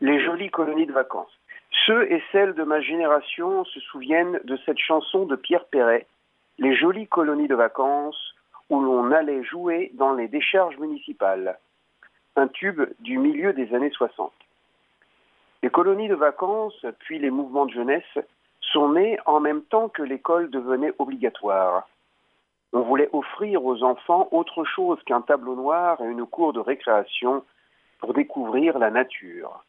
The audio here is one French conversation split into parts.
les jolies colonies de vacances. Ceux et celles de ma génération se souviennent de cette chanson de Pierre Perret, Les jolies colonies de vacances, où l'on allait jouer dans les décharges municipales. Un tube du milieu des années 60. Les colonies de vacances, puis les mouvements de jeunesse, sont nés en même temps que l'école devenait obligatoire. On voulait offrir aux enfants autre chose qu'un tableau noir et une cour de récréation pour découvrir la nature.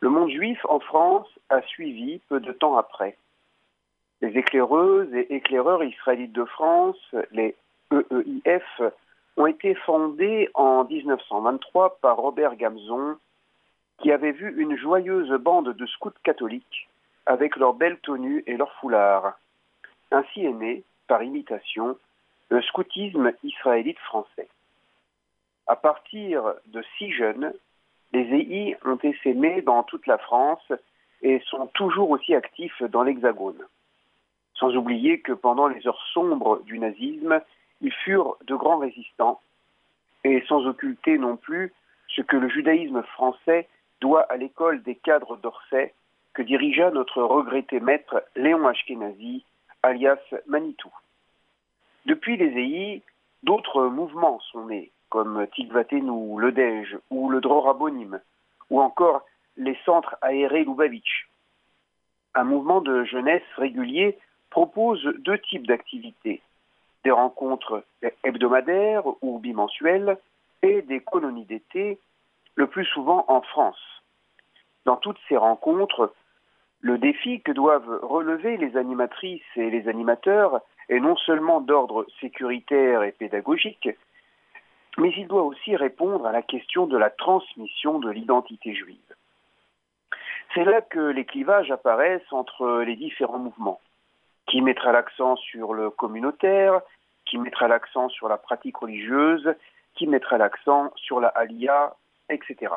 Le monde juif en France a suivi peu de temps après. Les éclaireuses et éclaireurs israélites de France, les EEIF, ont été fondés en 1923 par Robert Gamzon, qui avait vu une joyeuse bande de scouts catholiques avec leurs belles tenues et leurs foulards. Ainsi est né, par imitation, le scoutisme israélite français. À partir de six jeunes, les EI ont essaimé dans toute la France et sont toujours aussi actifs dans l'Hexagone. Sans oublier que pendant les heures sombres du nazisme, ils furent de grands résistants, et sans occulter non plus ce que le judaïsme français doit à l'école des cadres d'Orsay que dirigea notre regretté maître Léon Ashkenazi, alias Manitou. Depuis les EI, d'autres mouvements sont nés, comme Tikvatenu, le Dej ou le Drorabonim, ou encore les centres aérés Lubavitch. Un mouvement de jeunesse régulier propose deux types d'activités des rencontres hebdomadaires ou bimensuelles et des colonies d'été, le plus souvent en France. Dans toutes ces rencontres, le défi que doivent relever les animatrices et les animateurs est non seulement d'ordre sécuritaire et pédagogique, mais il doit aussi répondre à la question de la transmission de l'identité juive. C'est là que les clivages apparaissent entre les différents mouvements qui mettra l'accent sur le communautaire, qui mettra l'accent sur la pratique religieuse, qui mettra l'accent sur la alia, etc.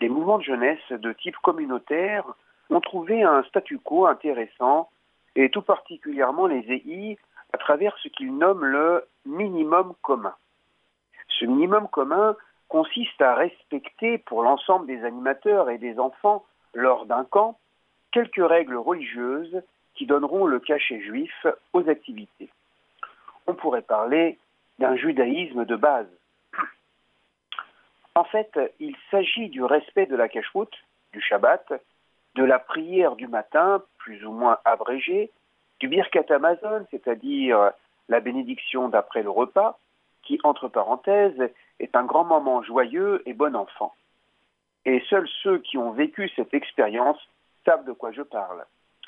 Les mouvements de jeunesse de type communautaire ont trouvé un statu quo intéressant, et tout particulièrement les EI, à travers ce qu'ils nomment le minimum commun. Ce minimum commun consiste à respecter pour l'ensemble des animateurs et des enfants, lors d'un camp, quelques règles religieuses qui donneront le cachet juif aux activités. On pourrait parler d'un judaïsme de base. En fait, il s'agit du respect de la cacheroute, du Shabbat, de la prière du matin, plus ou moins abrégée, du Birkat Amazon, c'est-à-dire la bénédiction d'après le repas, qui, entre parenthèses, est un grand moment joyeux et bon enfant. Et seuls ceux qui ont vécu cette expérience savent de quoi je parle.